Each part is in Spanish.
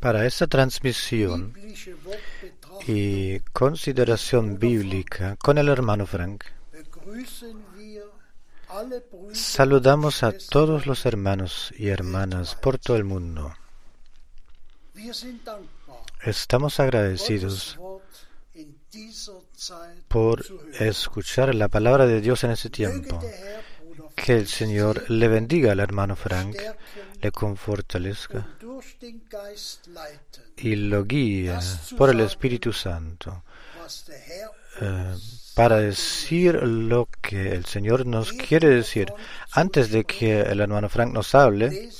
Para esta transmisión y consideración bíblica con el hermano Frank, saludamos a todos los hermanos y hermanas por todo el mundo. Estamos agradecidos por escuchar la palabra de Dios en ese tiempo. Que el Señor le bendiga al hermano Frank, le confortalezca y lo guíe por el Espíritu Santo eh, para decir lo que el Señor nos quiere decir. Antes de que el hermano Frank nos hable,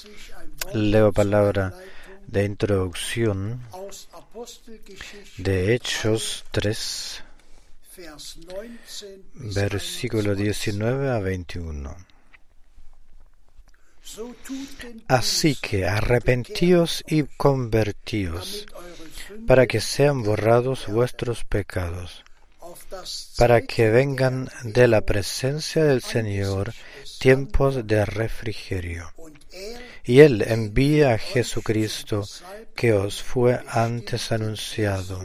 leo palabra de introducción de Hechos 3, versículo 19 a 21. Así que arrepentíos y convertíos, para que sean borrados vuestros pecados, para que vengan de la presencia del Señor tiempos de refrigerio. Y Él envía a Jesucristo que os fue antes anunciado,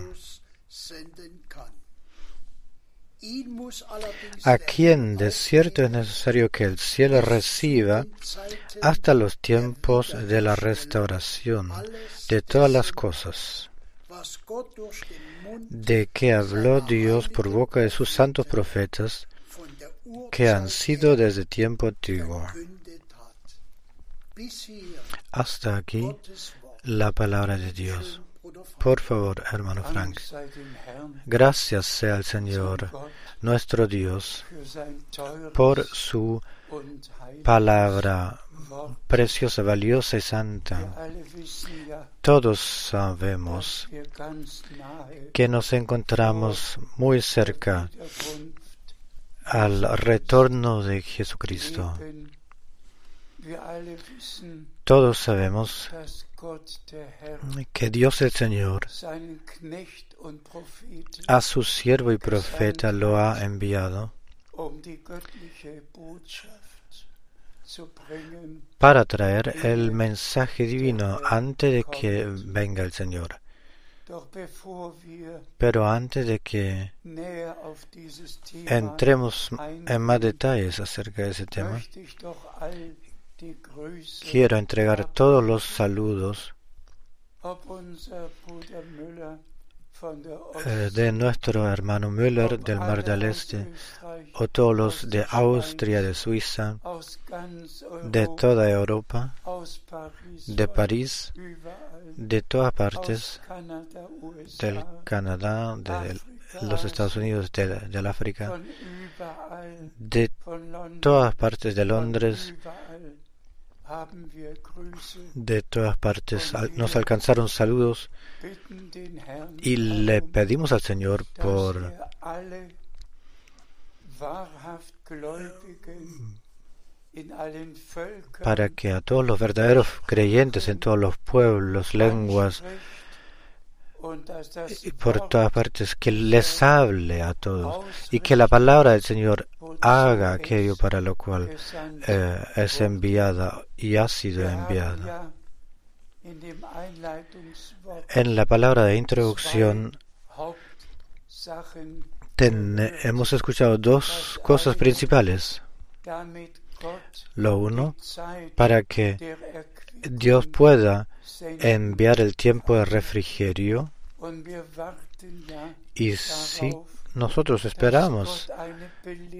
a quien de cierto es necesario que el cielo reciba hasta los tiempos de la restauración de todas las cosas, de que habló Dios por boca de sus santos profetas, que han sido desde tiempo antiguo. Hasta aquí la palabra de Dios. Por favor, hermano Frank. Gracias sea al Señor, nuestro Dios, por su palabra preciosa, valiosa y santa. Todos sabemos que nos encontramos muy cerca al retorno de Jesucristo. Todos sabemos que Dios el Señor a su siervo y profeta lo ha enviado para traer el mensaje divino antes de que venga el Señor. Pero antes de que entremos en más detalles acerca de ese tema, quiero entregar todos los saludos eh, de nuestro hermano Müller del Mar del Este, o todos los de Austria, de Suiza, de toda Europa, de París, de todas partes, del Canadá, de los Estados Unidos, del África, de todas partes de Londres, de todas partes nos alcanzaron saludos y le pedimos al Señor por para que a todos los verdaderos creyentes en todos los pueblos, lenguas, por todas partes, que les hable a todos y que la palabra del Señor haga aquello para lo cual eh, es enviada y ha sido enviada. En la palabra de introducción hemos escuchado dos cosas principales. Lo uno, para que Dios pueda enviar el tiempo de refrigerio y si nosotros esperamos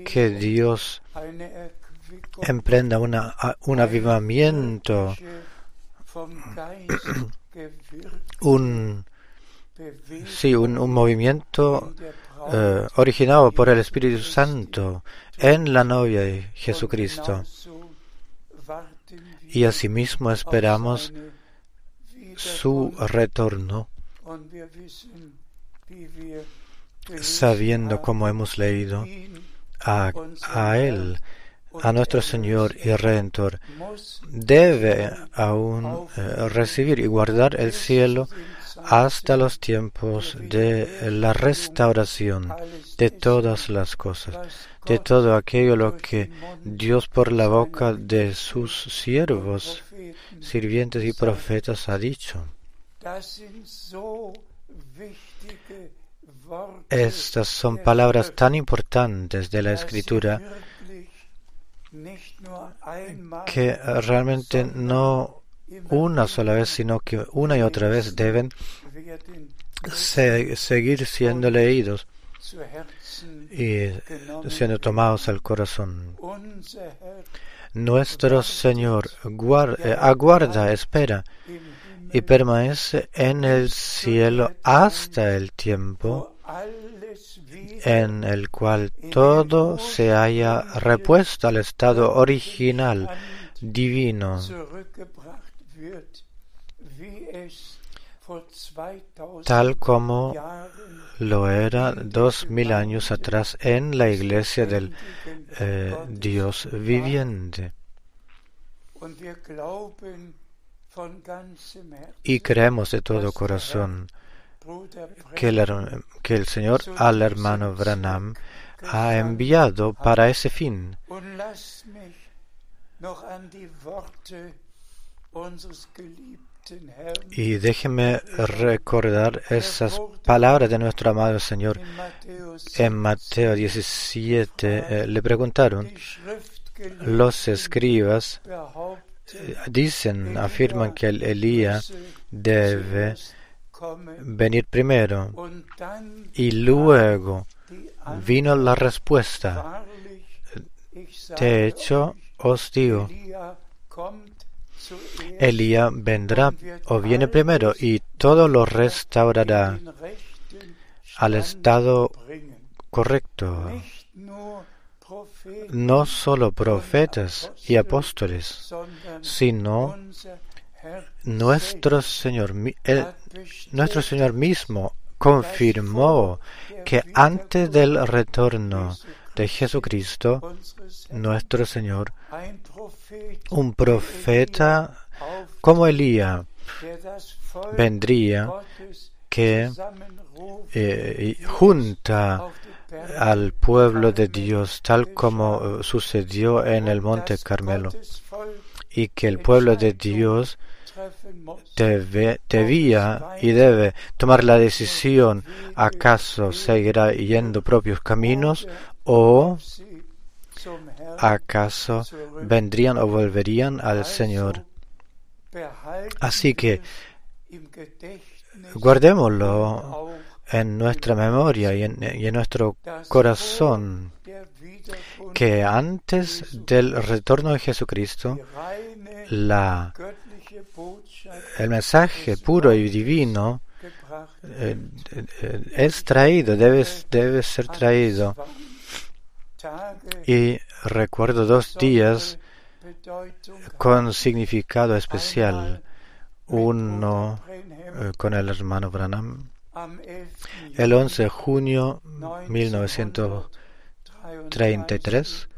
que Dios emprenda una, un avivamiento, un, sí, un, movimiento eh, originado por el Espíritu Santo en la novia de Jesucristo. Y asimismo esperamos su retorno, sabiendo como hemos leído a, a Él, a nuestro Señor y Redentor, debe aún eh, recibir y guardar el cielo hasta los tiempos de la restauración de todas las cosas, de todo aquello lo que Dios por la boca de sus siervos, sirvientes y profetas ha dicho. Estas son palabras tan importantes de la Escritura que realmente no una sola vez, sino que una y otra vez deben seguir siendo leídos y siendo tomados al corazón. Nuestro Señor eh, aguarda, espera y permanece en el cielo hasta el tiempo en el cual todo se haya repuesto al estado original, divino, tal como lo era dos mil años atrás en la iglesia del eh, Dios viviente. Y creemos de todo corazón que el, que el Señor al hermano Branham ha enviado para ese fin. Y déjeme recordar esas palabras de nuestro amado Señor. En Mateo 17 eh, le preguntaron, los escribas eh, dicen, afirman que el Elías debe venir primero y luego vino la respuesta. De hecho, os digo, Elías vendrá o viene primero y todo lo restaurará al estado correcto. No solo profetas y apóstoles, sino nuestro Señor, nuestro Señor mismo confirmó que antes del retorno de Jesucristo, nuestro Señor, un profeta como Elías vendría que eh, junta al pueblo de Dios tal como sucedió en el monte Carmelo y que el pueblo de Dios debe, debía y debe tomar la decisión, ¿acaso seguirá yendo propios caminos o acaso vendrían o volverían al Señor? Así que guardémoslo en nuestra memoria y en, y en nuestro corazón que antes del retorno de Jesucristo, la el mensaje puro y divino eh, eh, es traído, debe, debe ser traído. Y recuerdo dos días con significado especial. Uno eh, con el hermano Branham. El 11 de junio 1933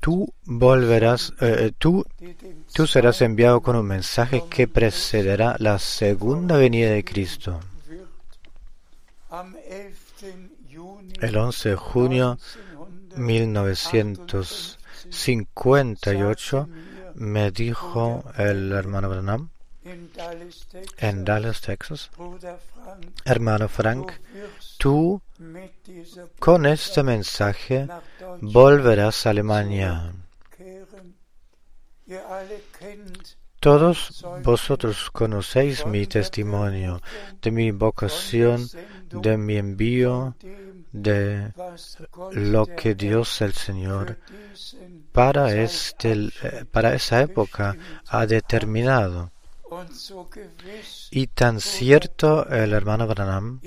Tú volverás, eh, tú, tú serás enviado con un mensaje que precederá la segunda venida de Cristo. El 11 de junio 1958 me dijo el hermano Branham en Dallas, Texas, hermano Frank, tú con este mensaje volverás a Alemania. Todos vosotros conocéis mi testimonio de mi vocación, de mi envío, de lo que Dios el Señor para, este, para esa época ha determinado. Y tan cierto el hermano Branham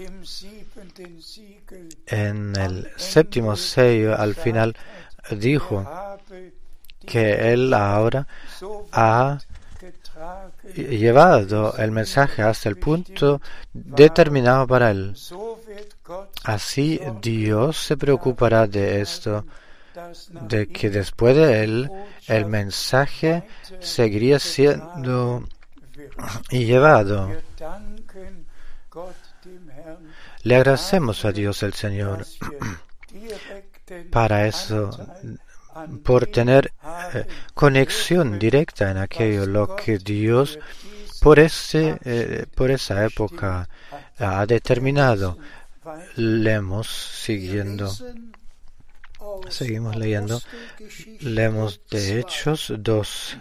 en el séptimo sello al final dijo que él ahora ha llevado el mensaje hasta el punto determinado para él. Así Dios se preocupará de esto de que después de él el mensaje seguiría siendo llevado. Le agradecemos a Dios el Señor para eso, por tener eh, conexión directa en aquello lo que Dios por, ese, eh, por esa época ha determinado. Leemos siguiendo. Seguimos leyendo. Leemos de Hechos 2,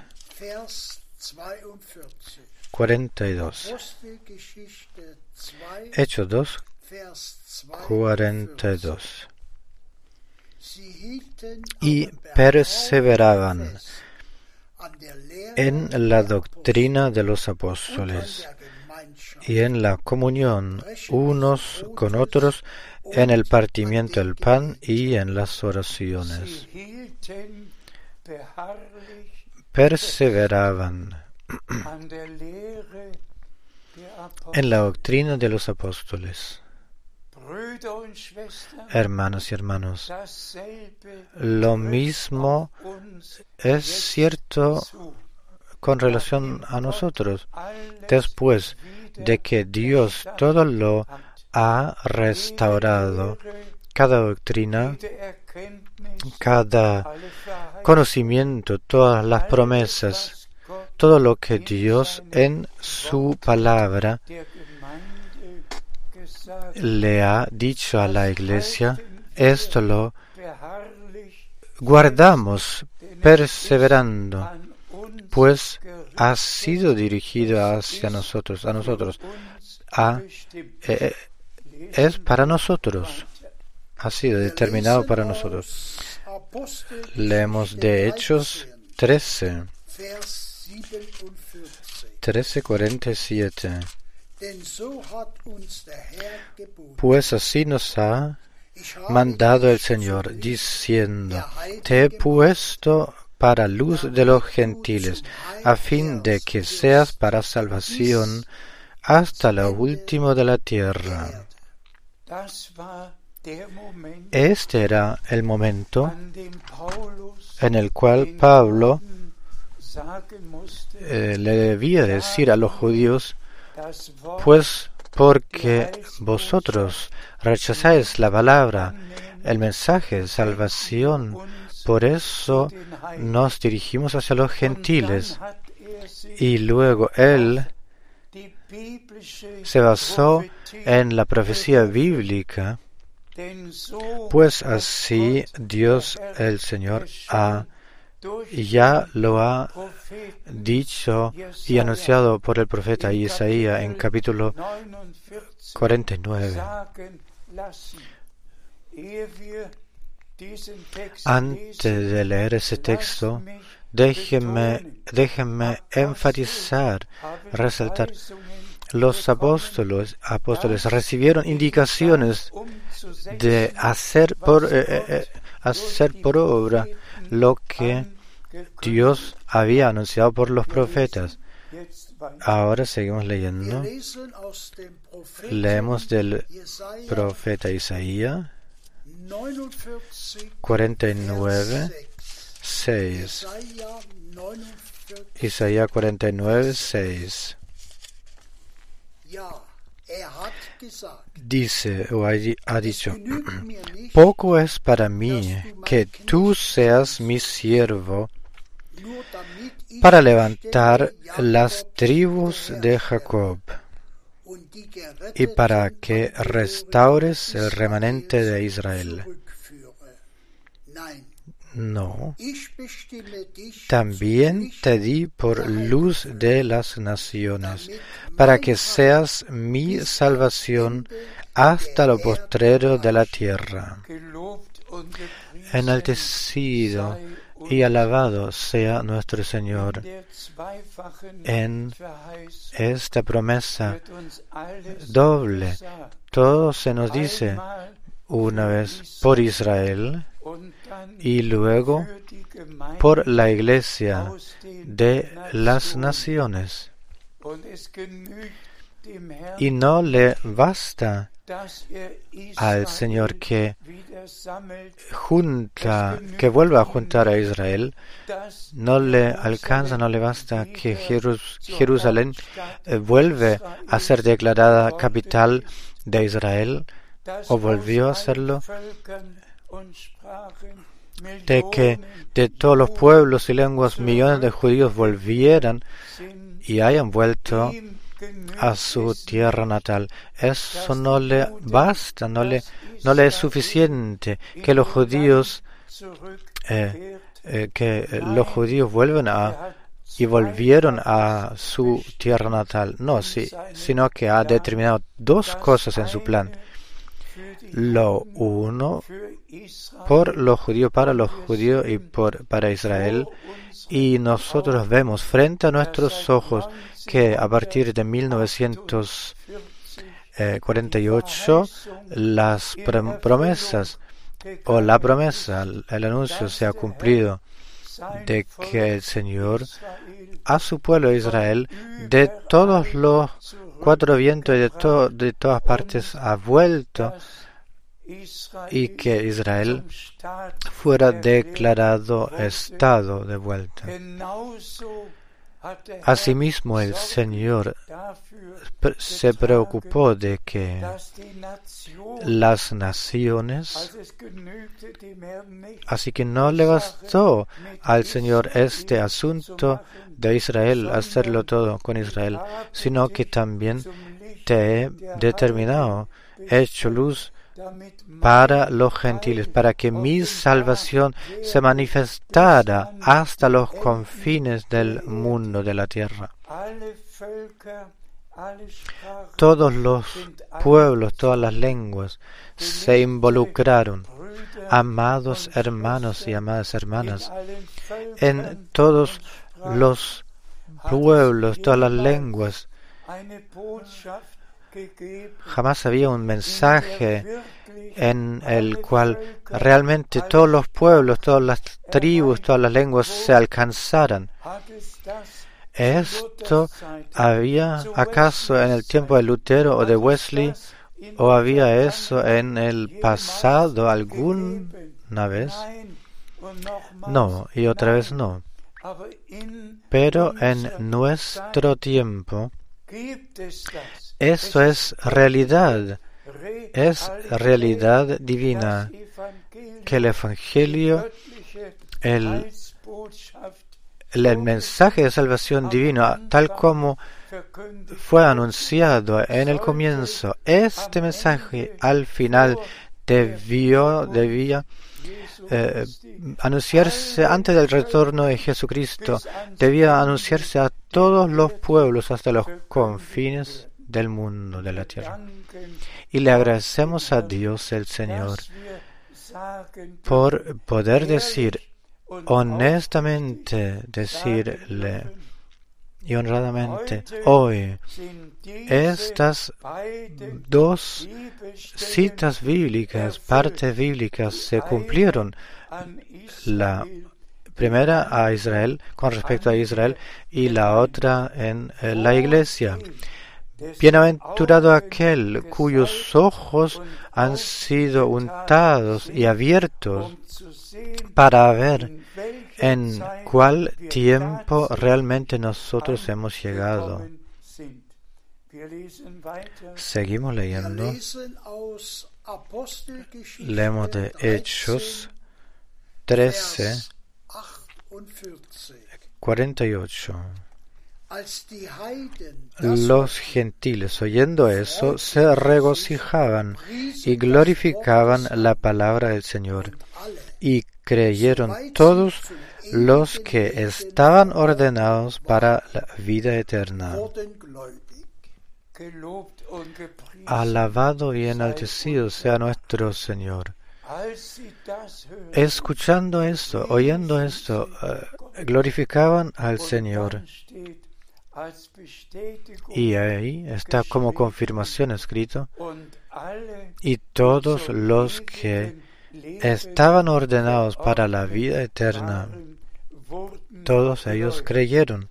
42. Hechos 2, 42. Y perseveraban en la doctrina de los apóstoles y en la comunión unos con otros, en el partimiento del pan y en las oraciones. Perseveraban en la doctrina de los apóstoles. Hermanos y hermanos, lo mismo es cierto con relación a nosotros. Después de que Dios todo lo ha restaurado, cada doctrina, cada conocimiento, todas las promesas, todo lo que Dios en su palabra le ha dicho a la iglesia, esto lo guardamos perseverando, pues ha sido dirigido hacia nosotros, a nosotros, eh, es para nosotros, ha sido determinado para nosotros. Leemos de Hechos 13, 13:47. Pues así nos ha mandado el Señor, diciendo, te he puesto para luz de los gentiles, a fin de que seas para salvación hasta lo último de la tierra. Este era el momento en el cual Pablo eh, le debía decir a los judíos, pues porque vosotros rechazáis la palabra, el mensaje de salvación, por eso nos dirigimos hacia los gentiles. Y luego él se basó en la profecía bíblica, pues así Dios el Señor ha ya lo ha dicho y anunciado por el profeta Isaías en capítulo 49. Antes de leer ese texto, déjenme, déjenme enfatizar, resaltar, los apóstoles, apóstoles recibieron indicaciones de hacer por, eh, eh, eh, hacer por obra lo que Dios había anunciado por los profetas. Ahora seguimos leyendo. Leemos del profeta Isaías 49, 6. Isaías 49, 6. Dice o ha dicho, poco es para mí que tú seas mi siervo para levantar las tribus de Jacob y para que restaures el remanente de Israel. No. También te di por luz de las naciones, para que seas mi salvación hasta lo postrero de la tierra. Enaltecido y alabado sea nuestro Señor. En esta promesa doble, todo se nos dice una vez por Israel y luego por la iglesia de las naciones. Y no le basta al Señor que junta, que vuelva a juntar a Israel, no le alcanza, no le basta que Jerusalén eh, vuelve a ser declarada capital de Israel o volvió a serlo, de que de todos los pueblos y lenguas millones de judíos volvieran y hayan vuelto a su tierra natal. Eso no le basta, no le, no le es suficiente que los judíos eh, eh, que los judíos vuelvan a y volvieron a su tierra natal. No, sí, sino que ha determinado dos cosas en su plan. Lo uno por los judíos, para los judíos y por, para Israel. Y nosotros vemos frente a nuestros ojos que a partir de 1948 las promesas o la promesa, el anuncio se ha cumplido de que el Señor a su pueblo Israel de todos los cuatro vientos y de todas partes ha vuelto y que Israel fuera declarado Estado de vuelta. Asimismo, el Señor se preocupó de que las naciones, así que no le bastó al Señor este asunto de Israel, hacerlo todo con Israel, sino que también te he determinado, hecho luz para los gentiles, para que mi salvación se manifestara hasta los confines del mundo de la tierra. Todos los pueblos, todas las lenguas se involucraron, amados hermanos y amadas hermanas, en todos los pueblos, todas las lenguas Jamás había un mensaje en el cual realmente todos los pueblos, todas las tribus, todas las lenguas se alcanzaran. ¿Esto había acaso en el tiempo de Lutero o de Wesley o había eso en el pasado alguna vez? No, y otra vez no. Pero en nuestro tiempo eso es realidad, es realidad divina, que el Evangelio, el, mensaje de salvación divino, tal como fue anunciado en el comienzo, este mensaje al final debió, debía eh, anunciarse antes del retorno de Jesucristo, debía anunciarse a todos los pueblos hasta los confines del mundo, de la tierra. Y le agradecemos a Dios el Señor por poder decir, honestamente decirle y honradamente hoy estas dos citas bíblicas, partes bíblicas se cumplieron. La primera a Israel con respecto a Israel y la otra en la iglesia. Bienaventurado aquel cuyos ojos han sido untados y abiertos para ver en cuál tiempo realmente nosotros hemos llegado. Seguimos leyendo. Leemos de Hechos 13, 48. Los gentiles, oyendo eso, se regocijaban y glorificaban la palabra del Señor, y creyeron todos los que estaban ordenados para la vida eterna. Alabado y enaltecido sea nuestro Señor. Escuchando esto, oyendo esto, eh, glorificaban al Señor. Y ahí está como confirmación escrito, y todos los que estaban ordenados para la vida eterna, todos ellos creyeron.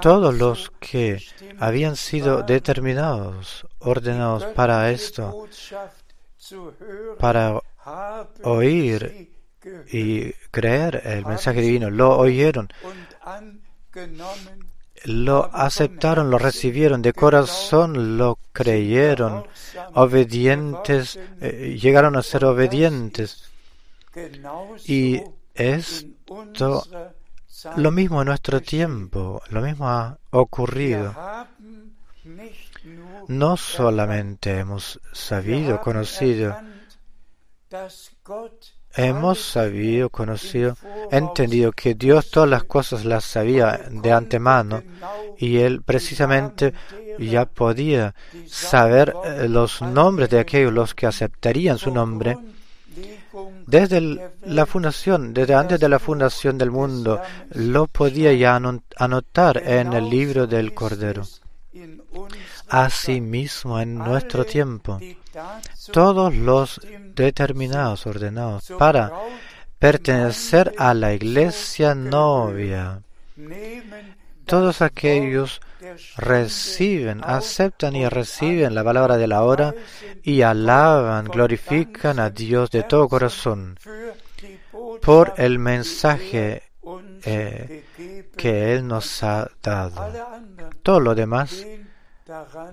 todos los que habían sido determinados, ordenados para esto, para oír y creer el mensaje divino, lo oyeron, lo aceptaron, lo recibieron de corazón, lo creyeron, obedientes, eh, llegaron a ser obedientes. Y esto lo mismo en nuestro tiempo, lo mismo ha ocurrido. No solamente hemos sabido, conocido, hemos sabido, conocido, entendido que Dios todas las cosas las sabía de antemano y Él precisamente ya podía saber eh, los nombres de aquellos los que aceptarían su nombre desde la fundación, desde antes de la fundación del mundo, lo podía ya anotar en el libro del Cordero. Asimismo, en nuestro tiempo, todos los determinados, ordenados para pertenecer a la iglesia novia, todos aquellos reciben, aceptan y reciben la palabra de la hora y alaban, glorifican a Dios de todo corazón por el mensaje eh, que Él nos ha dado. Todo lo demás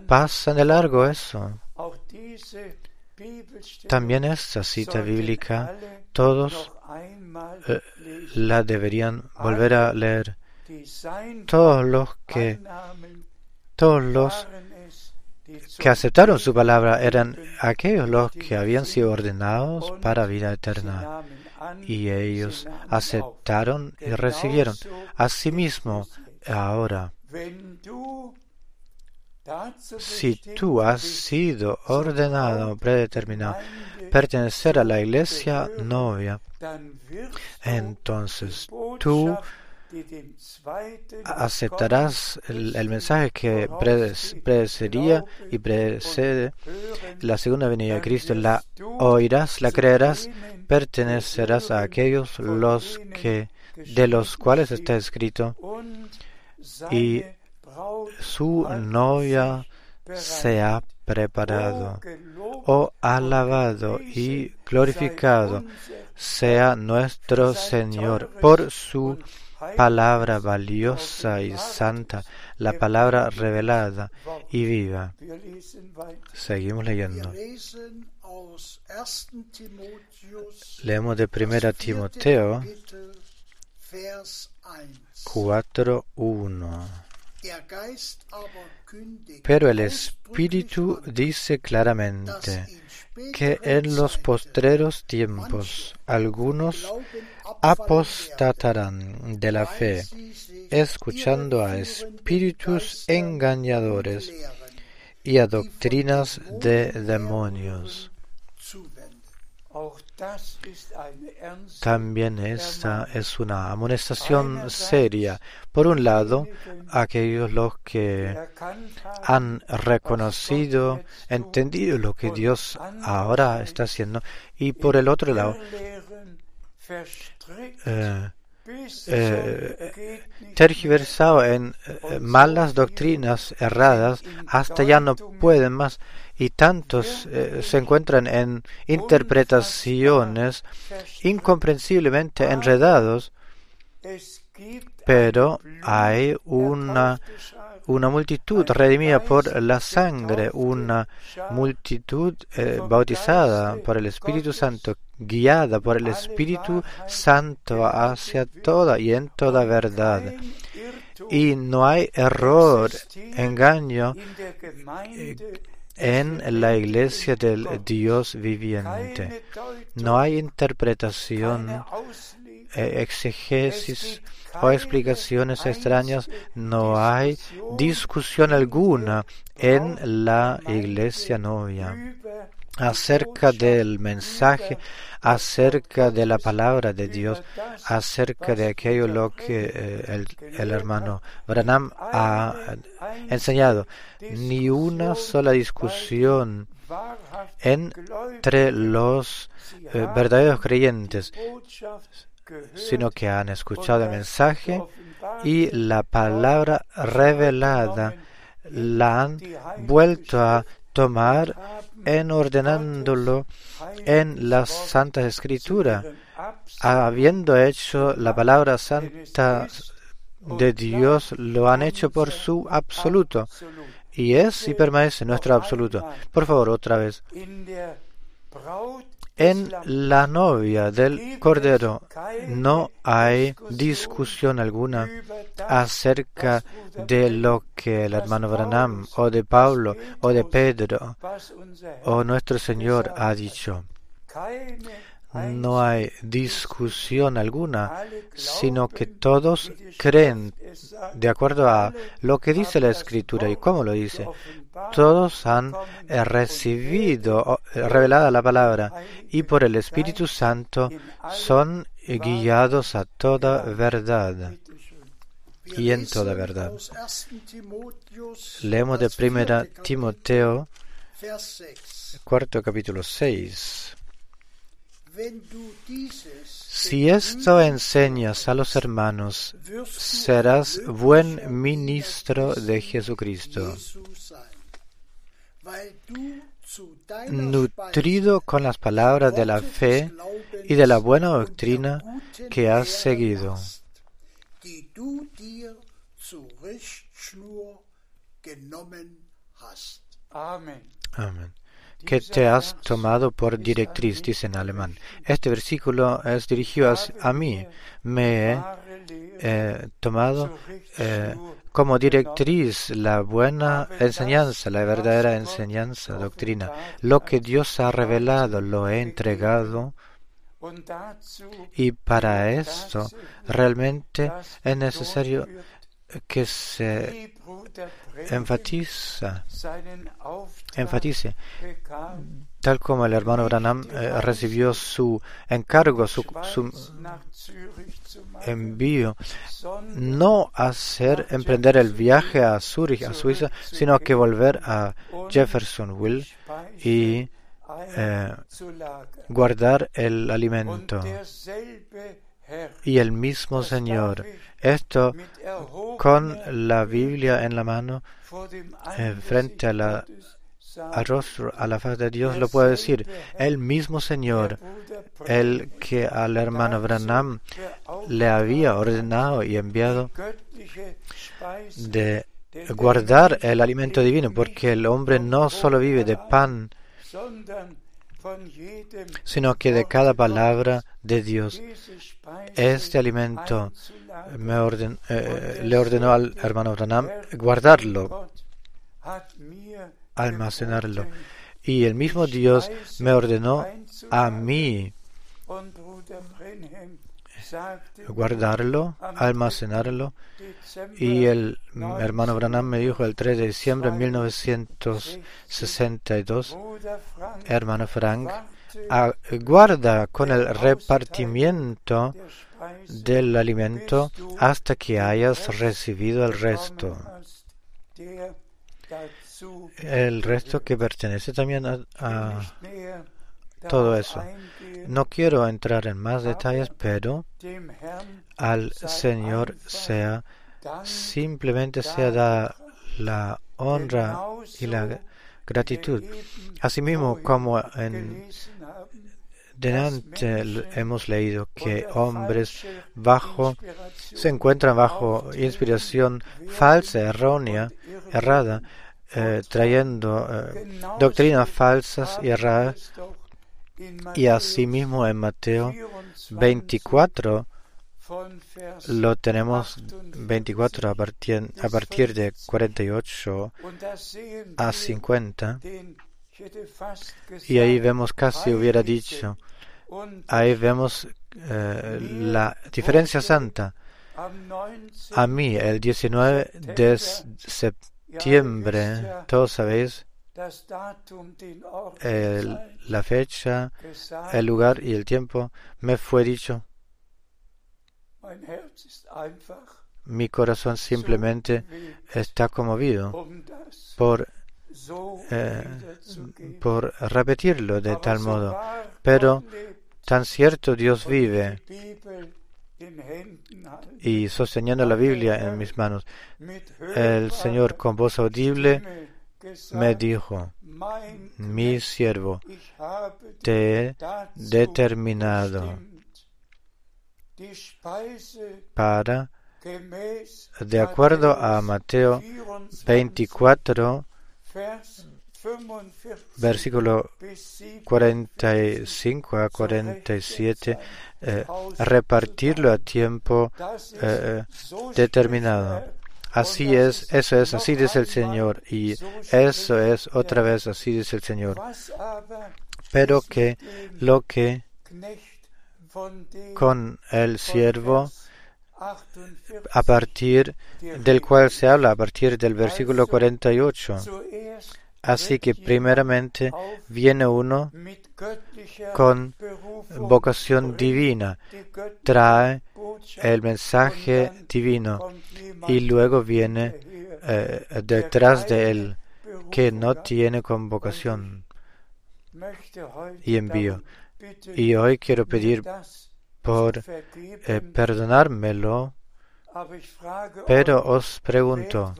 pasa de largo eso. También esta cita bíblica, todos eh, la deberían volver a leer. todos los que todos los que aceptaron su palabra eran aquellos los que habían sido ordenados para vida eterna. y ellos aceptaron y recibieron. Asimismo, ahora, si tú has sido ordenado, predeterminado, pertenecer a la iglesia novia, entonces tú aceptarás el, mensaje que predecería y precede la segunda venida de Cristo, la oirás, la creerás, pertenecerás a aquellos los que de los cuales está escrito y su novia se ha preparado, o alabado y glorificado sea nuestro Señor por su palabra valiosa y santa, la palabra revelada y viva. Seguimos leyendo. Leemos de 1 Timoteo 4.1. Pero el Espíritu dice claramente que en los postreros tiempos algunos apostatarán de la fe, escuchando a espíritus engañadores y a doctrinas de demonios. También esta es una amonestación seria. Por un lado, aquellos los que han reconocido, entendido lo que Dios ahora está haciendo, y por el otro lado, eh, eh, tergiversado en eh, malas doctrinas erradas hasta ya no pueden más y tantos se encuentran en interpretaciones incomprensiblemente enredados pero hay una una multitud redimida por la sangre, una multitud eh, bautizada por el Espíritu Santo, guiada por el Espíritu Santo hacia toda y en toda verdad. Y no hay error, engaño eh, en la iglesia del Dios viviente. No hay interpretación, eh, exegesis, o explicaciones extrañas, no hay discusión alguna en la iglesia novia acerca del mensaje, acerca de la palabra de Dios, acerca de aquello lo que eh, el, hermano Branham ha enseñado. Ni una sola discusión entre los eh, verdaderos creyentes sino que han escuchado el mensaje y la palabra revelada la han vuelto a tomar en ordenándolo en la Santa Escritura, habiendo hecho la palabra santa de Dios, lo han hecho por su absoluto, y es y permanece nuestro absoluto. Por favor, otra vez. En la novia del Cordero no hay discusión alguna acerca de lo que el hermano Branham o de Pablo o de Pedro o nuestro Señor ha dicho. No hay discusión alguna, sino que todos creen de acuerdo a lo que dice la Escritura y cómo lo dice. todos han eh, recibido eh, revelada la palabra y por el Espíritu Santo son guiados a toda verdad. Y en toda verdad. Leemos de primera Timoteo, cuarto capítulo 6. Si esto enseñas a los hermanos, serás buen ministro de Jesucristo nutrido con las palabras de la fe y de la buena doctrina que has seguido. Amén. Que te has tomado por directriz, dice en alemán. Este versículo es dirigido a, mí. Me he eh, tomado eh, como directriz la buena enseñanza, la verdadera enseñanza, doctrina. Lo que Dios ha revelado lo he entregado y para esto realmente es necesario que se enfatiza, enfatice, tal como el hermano Branham eh, recibió su encargo, su, envío, no hacer emprender el viaje a Zurich, a Suiza, sino que volver a Jeffersonville y eh, guardar el alimento. Y el mismo Señor esto con la Biblia en la mano, eh, frente a la, a la faz de Dios, lo puede decir. El mismo Señor, el que al hermano Branham le había ordenado y enviado de guardar el alimento divino, porque el hombre no solo vive de pan, sino que de cada palabra de Dios. Este alimento me eh, le ordenó al hermano Branham guardarlo, almacenarlo. Y el mismo Dios me ordenó a mí guardarlo, almacenarlo. Y el hermano Branham me dijo el 3 de diciembre de 1962, hermano Frank, guarda con el repartimiento del alimento hasta que hayas recibido el resto. El resto que pertenece también a, todo eso. No quiero entrar en más detalles, pero al Señor sea simplemente sea da la honra y la gratitud. Asimismo, como en Delante hemos leído que hombres bajo se encuentran bajo inspiración falsa, errónea, errada, eh, trayendo eh, doctrinas falsas y erradas. Y asimismo en Mateo 24 lo tenemos 24 a partir, de 48 a 50. Y ahí vemos, casi hubiera dicho, ahí vemos eh, la diferencia santa. A mí, el 19 de septiembre, todos sabéis, la fecha, el lugar y el tiempo, me fue dicho. Mi corazón simplemente está conmovido por eh, por repetirlo de tal modo. Pero tan cierto Dios vive y sosteniendo la Biblia en mis manos, el Señor con voz audible me dijo, mi siervo, te he determinado para, de acuerdo a Mateo 24, versículo 45 a 47, eh, repartirlo a tiempo eh, determinado. Así es, eso es, así dice el Señor, y eso es otra vez, así dice el Señor. Pero que lo que con el siervo a partir del cual se habla, a partir del versículo 48. Así que primeramente viene uno con vocación divina, trae el mensaje divino y luego viene eh, detrás de él que no tiene convocación y envío. Y hoy quiero pedir por eh, perdonármelo, pero os pregunto,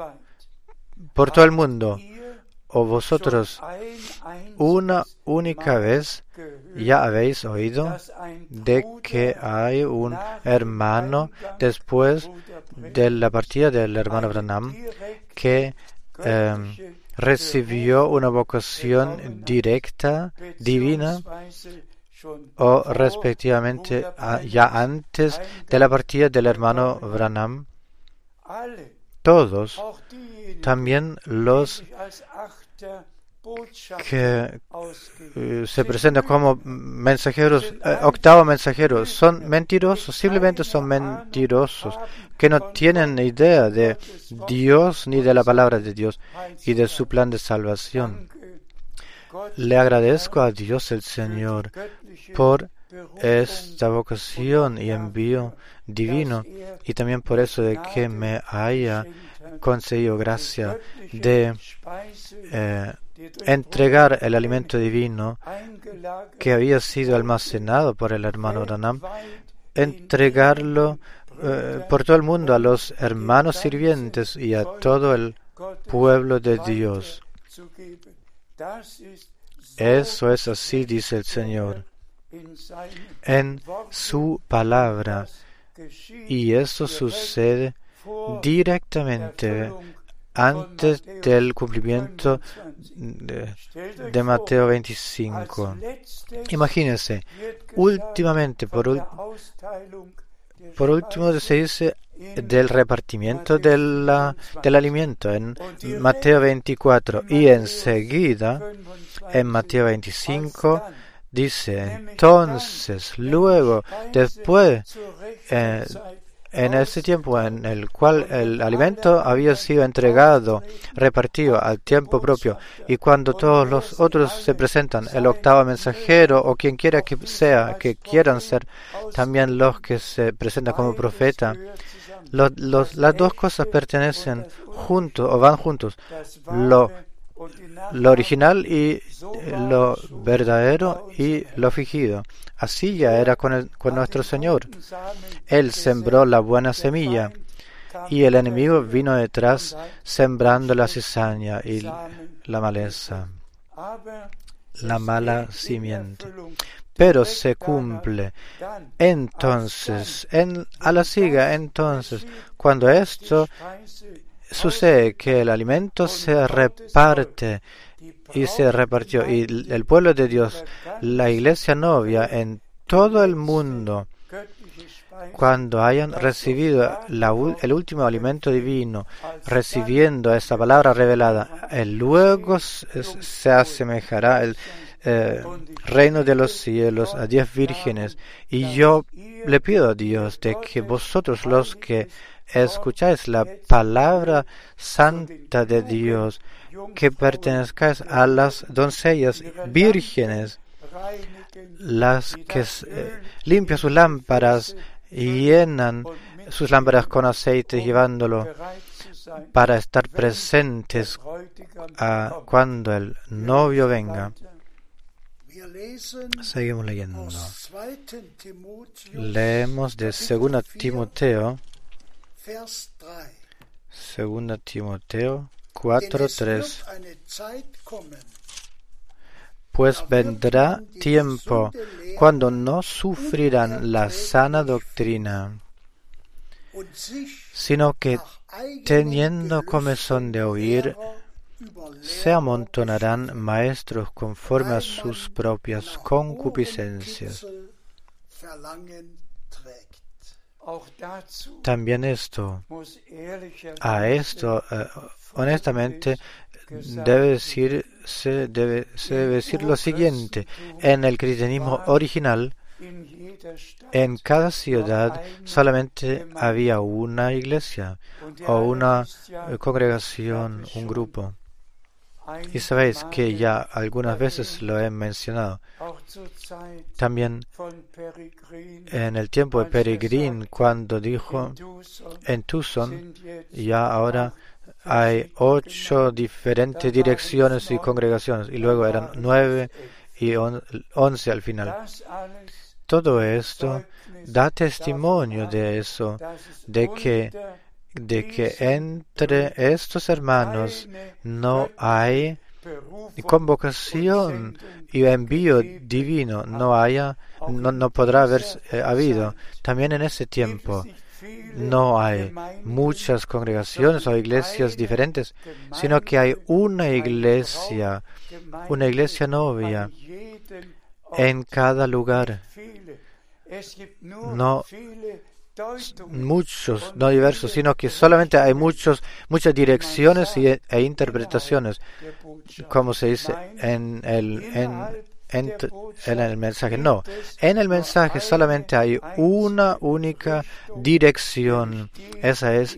por todo el mundo, o vosotros una única vez ya habéis oído de que hay un hermano después de la partida del hermano Branham que em, recibió una vocación directa, divina, o respectivamente ya antes de la partida del hermano Branham. Todos, también los que eh, se presentan como mensajeros, eh, octavo mensajeros, son mentirosos, simplemente son mentirosos, que no tienen idea de Dios ni de la palabra de Dios y de su plan de salvación. Le agradezco a Dios el Señor por esta vocación y envío divino y también por eso de que me haya concedido gracia de eh, entregar el alimento divino que había sido almacenado por el hermano Ranam, entregarlo eh, por todo el mundo a los hermanos sirvientes y a todo el pueblo de Dios. Eso es así, dice el Señor, en su palabra. Y eso sucede directamente antes del cumplimiento de, Mateo 25. Imagínense, últimamente, por, por último se dice del repartimiento del alimento en Mateo 24 y enseguida en Mateo 25 dice entonces luego después eh, en ese tiempo en el cual el alimento había sido entregado, repartido al tiempo propio, y cuando todos los otros se presentan, el octavo mensajero o quien quiera que sea, que quieran ser también los que se presentan como profeta, las dos cosas pertenecen juntos o van juntos. Lo lo original y lo verdadero y lo fingido. Así ya era con, con nuestro Señor. Él sembró la buena semilla y el enemigo vino detrás sembrando la cizaña y la maleza, la mala simiente. Pero se cumple. Entonces, en, a la siga, entonces, cuando esto sucede que el alimento se reparte y se repartió y el pueblo de Dios, la iglesia novia en todo el mundo, cuando hayan recibido el último alimento divino, recibiendo esa palabra revelada, el luego se asemejará el eh, reino de los cielos a diez vírgenes. Y yo le pido a Dios de que vosotros los que escucháis la palabra santa de Dios, que pertenezcáis a las doncellas vírgenes, las que eh, limpian sus lámparas y llenan sus lámparas con aceite llevándolo para estar presentes a cuando el novio venga. Seguimos leyendo. Leemos de 2 Timoteo, 2 Timoteo 4:3. Pues vendrá tiempo cuando no sufrirán la sana doctrina, sino que teniendo comezón de oír, se amontonarán maestros conforme a sus propias concupiscencias. También esto, a esto, eh, honestamente, debe decirse, debe, se debe decir lo siguiente. En el cristianismo original, en cada ciudad solamente había una iglesia o una congregación, un grupo. Y sabéis que ya algunas veces lo he mencionado. También en el tiempo de Peregrin, cuando dijo en Tucson, ya ahora hay ocho diferentes direcciones y congregaciones, y luego eran nueve y once al final. Todo esto da testimonio de eso, de que de que entre estos hermanos no hay convocación y envío divino, no haya, no, no podrá haber eh, habido. También en ese tiempo no hay muchas congregaciones o iglesias diferentes, sino que hay una iglesia, una iglesia novia en cada lugar. No muchos, no diversos, sino que solamente hay muchos, muchas direcciones y, e interpretaciones, como se dice en el, en, el mensaje. No, en el mensaje solamente hay una única dirección. Esa es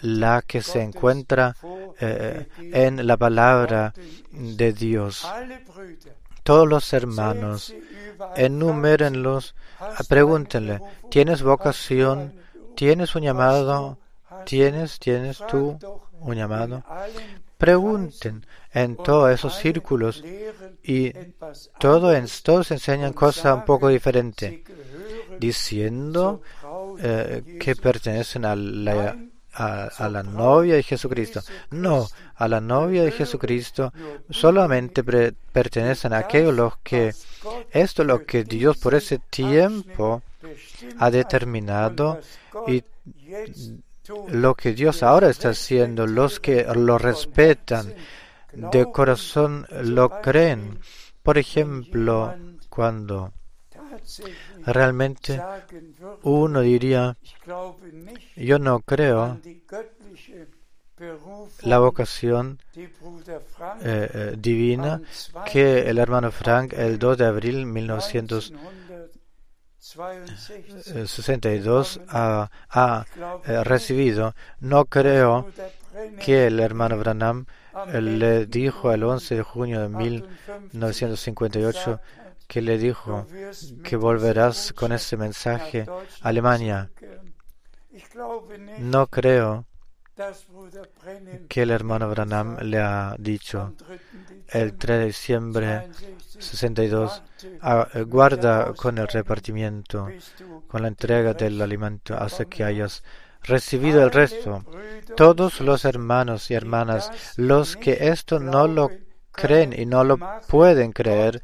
la que se encuentra eh, en la palabra de Dios. Todos los hermanos, enumérenlos Pregúntenle, ¿tienes vocación? ¿Tienes un llamado? ¿Tienes, tienes tú un llamado? Pregunten en todos esos círculos y todo todos enseñan cosas un poco diferentes, diciendo eh, que pertenecen a la a, la novia de Jesucristo. No, a la novia de Jesucristo solamente pertenecen a aquellos los que esto es lo que Dios por ese tiempo ha determinado y lo que Dios ahora está haciendo, los que lo respetan de corazón lo creen. Por ejemplo, cuando Realmente uno diría, yo no creo la vocación eh, eh, divina que el hermano Frank el 2 de abril 1962 ha, ha eh, recibido. No creo que el hermano Branham le dijo el 11 de junio de 1958 que le dijo que volverás con ese mensaje a Alemania. No creo que el hermano Branham le ha dicho el 3 de diciembre 62 ah, guarda con el repartimiento, con la entrega del alimento hasta que hayas recibido el resto. Todos los hermanos y hermanas, los que esto no lo creen y no lo pueden creer,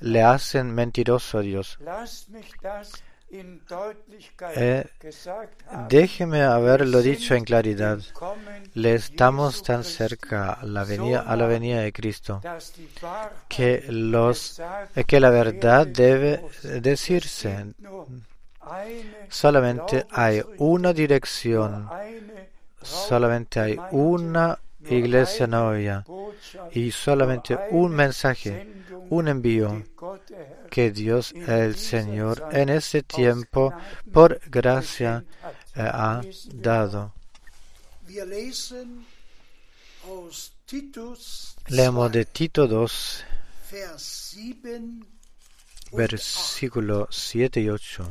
le hacen mentiroso a Dios. Eh, déjeme haberlo dicho en claridad. Le estamos tan cerca a la venida, a la venida de Cristo que, los, que la verdad debe decirse. Solamente hay una dirección, solamente hay una iglesia novia y solamente un mensaje, un envío que Dios el Señor en ese tiempo por gracia eh, ha dado. Leemos de Tito 2, versículo 7 y 8.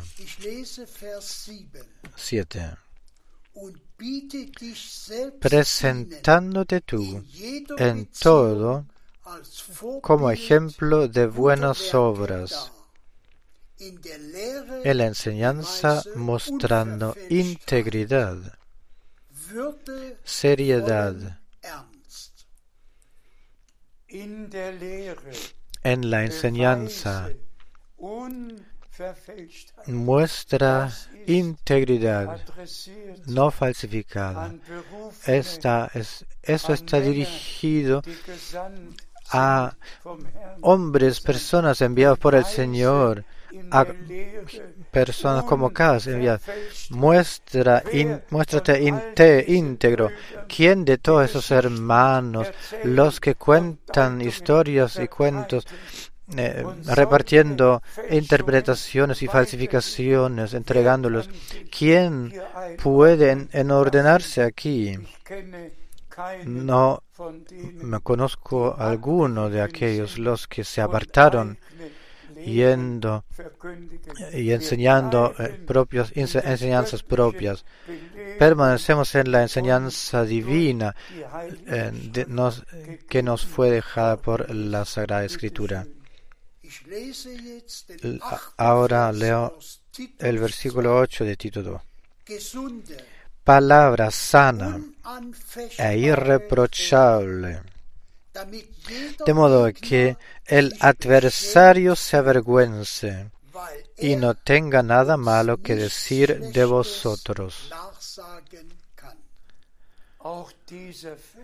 7 presentándote tú en todo como ejemplo de buenas obras en la enseñanza mostrando integridad, seriedad, en la enseñanza muestra integridad no falsificada. Esta es, esto está dirigido a hombres, personas enviados por el Señor, a personas como Cas enviadas. Muestra, muéstrate íntegro. ¿Quién de todos esos hermanos, los que cuentan historias y cuentos, eh, repartiendo interpretaciones y falsificaciones, entregándolos. ¿Quién puede enordenarse aquí? No me conozco alguno de aquellos los que se apartaron yendo y enseñando eh, propios, enseñanzas propias. Permanecemos en la enseñanza divina eh, que nos fue dejada por la Sagrada Escritura. Ahora leo el versículo 8 de Tito 2. Palabra sana e irreprochable, de modo que el adversario se avergüence y no tenga nada malo que decir de vosotros.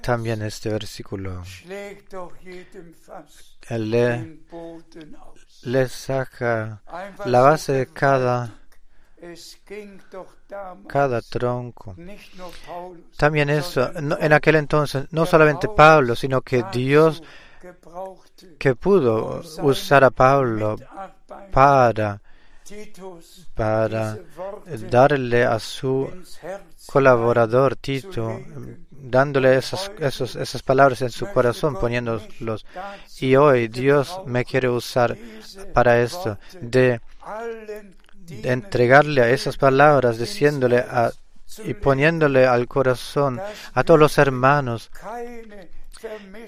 También este versículo le, le saca la base de cada, cada tronco. También eso, en aquel entonces, no solamente Pablo, sino que Dios que pudo usar a Pablo para para darle a su colaborador Tito, dándole esas, esas palabras en su corazón, poniéndolos. Y hoy Dios me quiere usar para esto, de, entregarle a esas palabras, diciéndole a, y poniéndole al corazón a todos los hermanos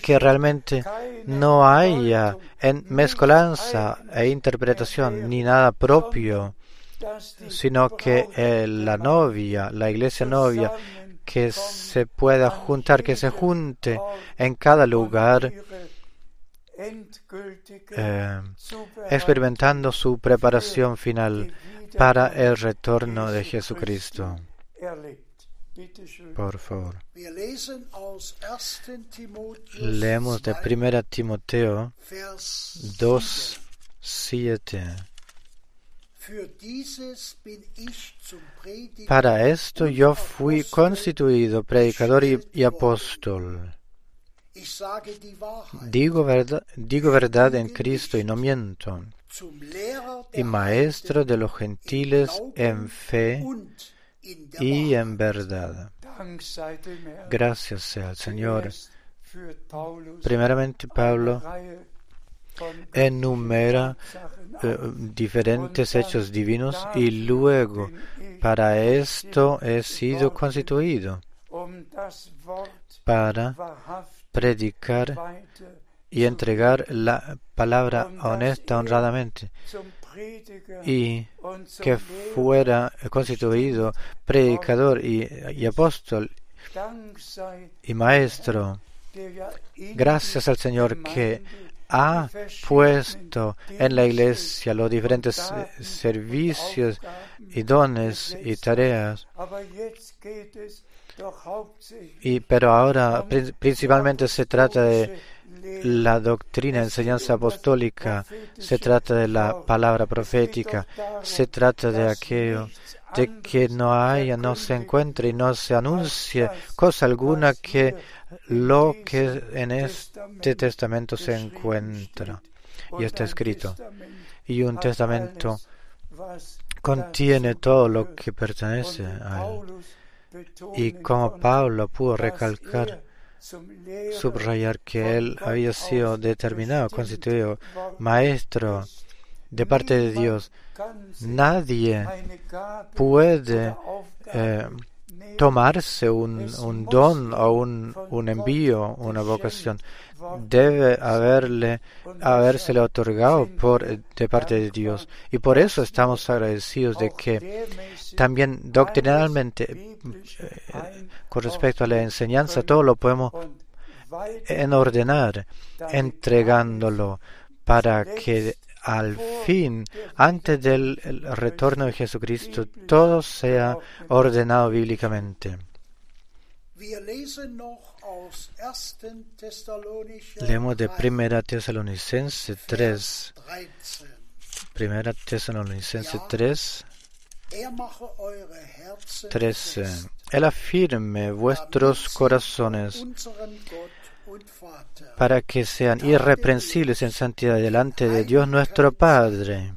que realmente no haya en mezcolanza e interpretación ni nada propio, sino que eh, la novia, la iglesia novia, que se pueda juntar, que se junte en cada lugar, eh, experimentando su preparación final para el retorno de Jesucristo. Por favor. Leemos de 1 Timoteo 2, 7. Para esto yo fui constituido predicador y, apóstol. Digo verdad, digo verdad en Cristo y no miento. Y maestro de los gentiles en fe y en verdad. Gracias sea al Señor. Primeramente Pablo enumera eh, diferentes hechos divinos y luego para esto he sido constituido para predicar y entregar la palabra honesta, honradamente, y que fuera constituido predicador y, apóstol y maestro. Gracias al Señor que ha puesto en la iglesia los diferentes eh, servicios y dones y tareas. Y, pero ahora principalmente se trata de la doctrina, enseñanza apostólica, se trata de la palabra profética, se trata de aquello de que no haya, no se encuentre y no se anuncie cosa alguna que lo que en este testamento se encuentra y está escrito. Y un testamento contiene todo lo que pertenece a él. Y como Pablo pudo recalcar, subrayar que él había sido determinado, constituido maestro de parte de Dios. Nadie puede eh, tomarse un, un don o un, un envío, una vocación. Debe haberle, habérsele otorgado por, de parte de Dios. Y por eso estamos agradecidos de que también doctrinalmente, eh, con respecto a la enseñanza, todo lo podemos en ordenar, entregándolo para que al fin, antes del retorno de Jesucristo, todo sea ordenado bíblicamente. Leemos de Primera Tesalonicense 3. Primera Tesalonicense 3. 13. Él afirme vuestros corazones para que sean irreprensibles en santidad delante de Dios nuestro Padre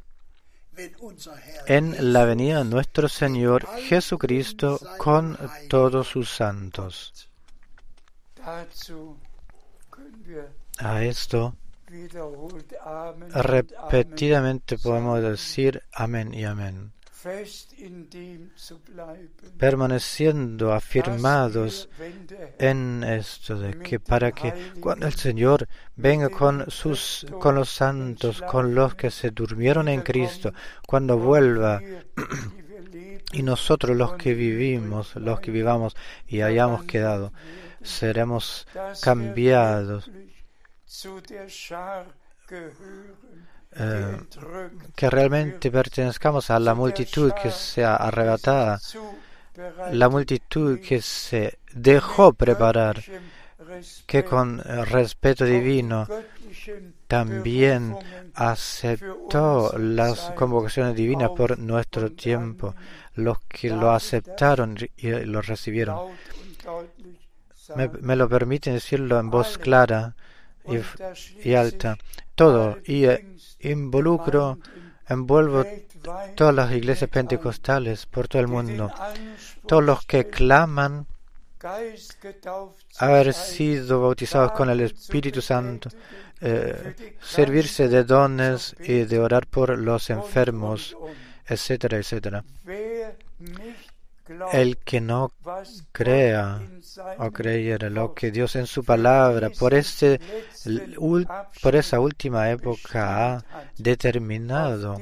en la venida de nuestro Señor Jesucristo con todos sus santos. A esto repetidamente podemos decir amén y amén permaneciendo afirmados en esto de que para que cuando el Señor venga con sus con los santos, con los que se durmieron en Cristo, cuando vuelva y nosotros los que vivimos, los que vivamos y hayamos quedado, seremos cambiados eh, que realmente pertenezcamos a la multitud que sea arrebatada, la multitud que se dejó preparar, que con respeto divino también aceptó las convocaciones divinas por nuestro tiempo, los que lo aceptaron y lo recibieron. Me, me lo permiten decirlo en voz clara y, alta. Todo. Y eh, involucro, envuelvo todas las iglesias pentecostales por todo el mundo. Todos los que claman haber sido bautizados con el Espíritu Santo, eh, servirse de dones y de orar por los enfermos, etcétera, etcétera. El que no crea o creyera lo que Dios en su palabra por, este, por esa última época ha determinado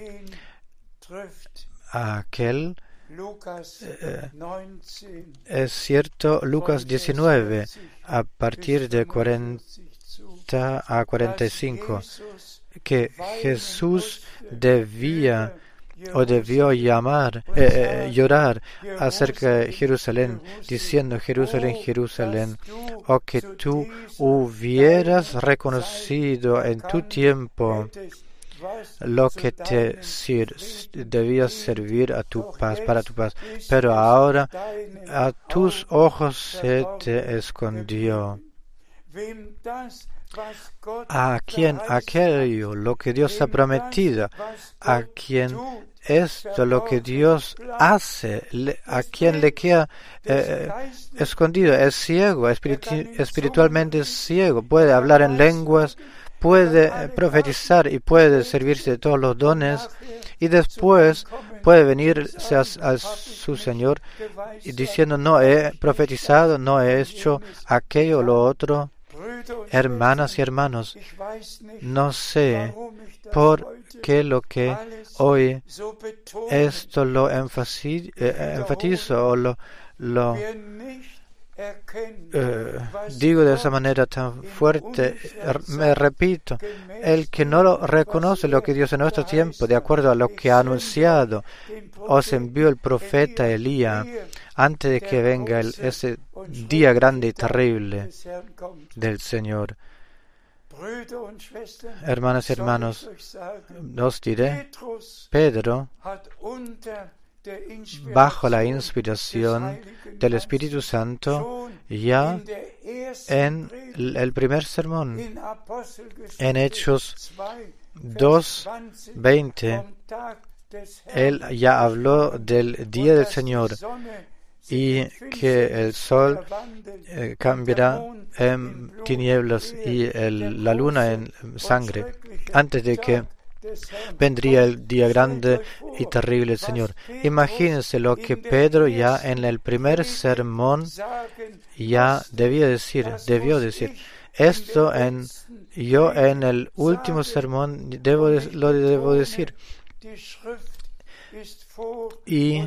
aquel eh, es cierto Lucas 19 a partir de 40 a 45 que Jesús debía o debió llamar, eh, eh, llorar acerca de Jerusalén, diciendo Jerusalén, Jerusalén, o oh, que tú hubieras reconocido en tu tiempo lo que te debía servir a tu paz, para tu paz, pero ahora a tus ojos se te escondió. A quien aquello, lo que Dios ha prometido, a quien esto lo que Dios hace, a quien le queda eh, escondido, es ciego, espiritualmente es ciego, puede hablar en lenguas, puede profetizar y puede servirse de todos los dones y después puede venirse a, a, su Señor diciendo no he profetizado, no he hecho aquello lo otro. Hermanas y hermanos, no sé por qué lo que hoy esto lo eh, enfatizo o lo, eh, digo de esa manera tan fuerte, er, me repito, el que no lo reconoce lo que Dios en nuestro tiempo, de acuerdo a lo que ha anunciado, os envió el profeta Elías antes de que venga ese día grande y terrible del Señor. Hermanas y hermanos, os diré, Pedro, bajo la inspiración del Espíritu Santo, ya en el primer sermón, en Hechos 2.20, él ya habló del día del Señor y que el sol eh, cambiará en tinieblas y la luna en sangre antes de que vendría el día grande y terrible Señor. Imagínense lo que Pedro ya en el primer sermón ya debía decir, debió decir. Esto en yo en el último sermón debo, lo debo decir. Y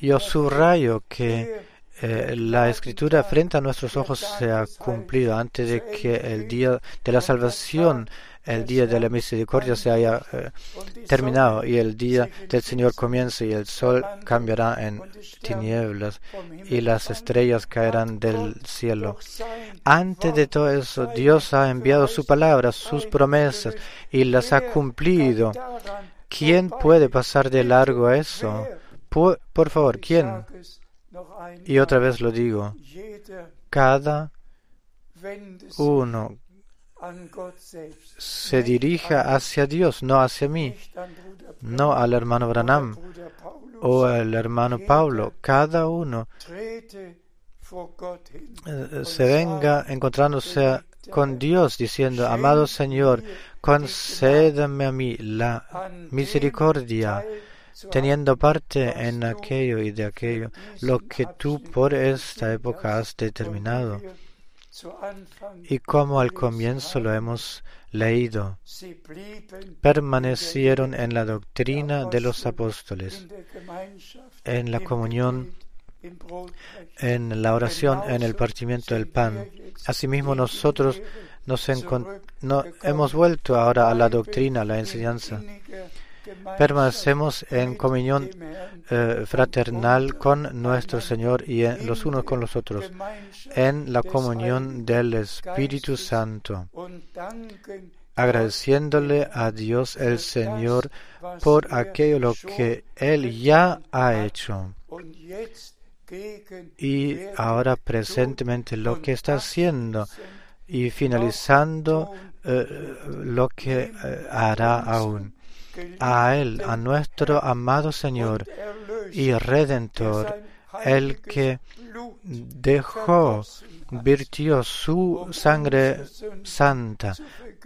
yo subrayo que eh, la escritura frente a nuestros ojos se ha cumplido antes de que el día de la salvación, el día de la misericordia se haya eh, terminado y el día del Señor comience y el sol cambiará en tinieblas y las estrellas caerán del cielo. Antes de todo eso, Dios ha enviado su palabra, sus promesas y las ha cumplido. ¿Quién puede pasar de largo a eso? Por, por favor, ¿quién? Y otra vez lo digo, cada uno se dirija hacia Dios, no hacia mí, no al hermano Branham o al hermano Pablo. Cada uno eh, se venga encontrándose con Dios diciendo, amado Señor, concédame a mí la misericordia teniendo parte en aquello y de aquello, lo que tú por esta época has determinado. Y como al comienzo lo hemos leído, permanecieron en la doctrina de los apóstoles, en la comunión, en la oración, en el partimiento del pan. Asimismo nosotros nos no, hemos vuelto ahora a la doctrina, a la enseñanza permanecemos en comunión eh, fraternal con nuestro Señor y los unos con los otros, en la comunión del Espíritu Santo, agradeciéndole a Dios el Señor por aquello lo que Él ya ha hecho. Y ahora presentemente lo que está haciendo y finalizando eh, lo que eh, hará aún a Él, a nuestro amado Señor y Redentor, el que dejó, virtió su sangre santa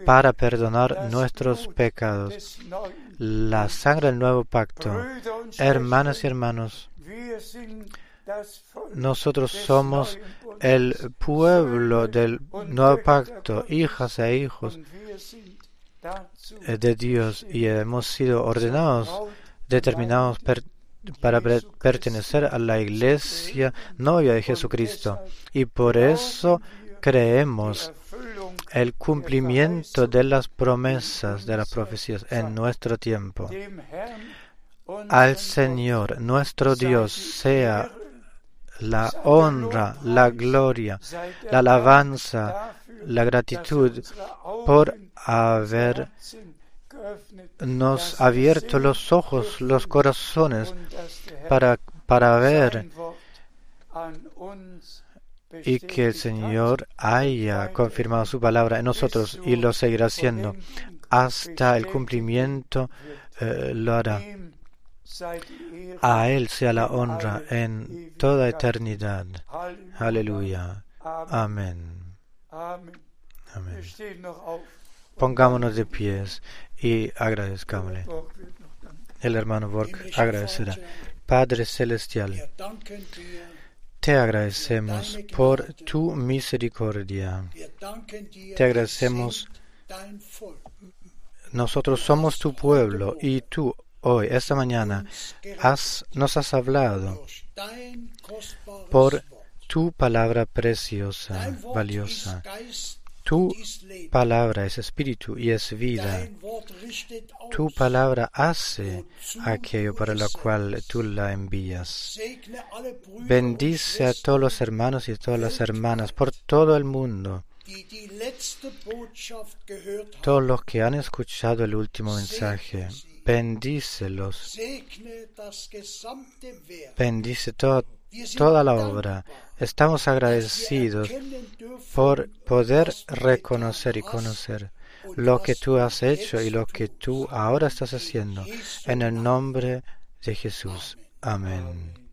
para perdonar nuestros pecados. La sangre del nuevo pacto. Hermanas y hermanos, nosotros somos el pueblo del nuevo pacto, hijas e hijos de Dios y hemos sido ordenados, determinados para pertenecer a la iglesia novia de Jesucristo. Y por eso creemos el cumplimiento de las promesas de las profecías en nuestro tiempo. Al Señor, nuestro Dios, sea la honra, la gloria, la alabanza, la gratitud por habernos abierto los ojos, los corazones para, para ver y que el Señor haya confirmado su palabra en nosotros y lo seguirá haciendo hasta el cumplimiento eh, lo hará. A Él sea la honra en toda eternidad. Aleluya. Amén. Amén. Pongámonos de pies y agradezcámosle. El hermano Borg agradecerá. Padre Celestial, te agradecemos por tu misericordia. Te agradecemos. Nosotros somos tu pueblo y tú hoy, esta mañana, has, nos has hablado por tu palabra preciosa, valiosa. Tu palabra es espíritu y es vida. Tu palabra hace aquello para lo cual tú la envías. Bendice a todos los hermanos y todas las hermanas por todo el mundo. Todos los que han escuchado el último mensaje, bendícelos. Bendice todo toda la obra. Estamos agradecidos por poder reconocer y conocer lo que tú has hecho y lo que tú ahora estás haciendo. En el nombre de Jesús. Amén.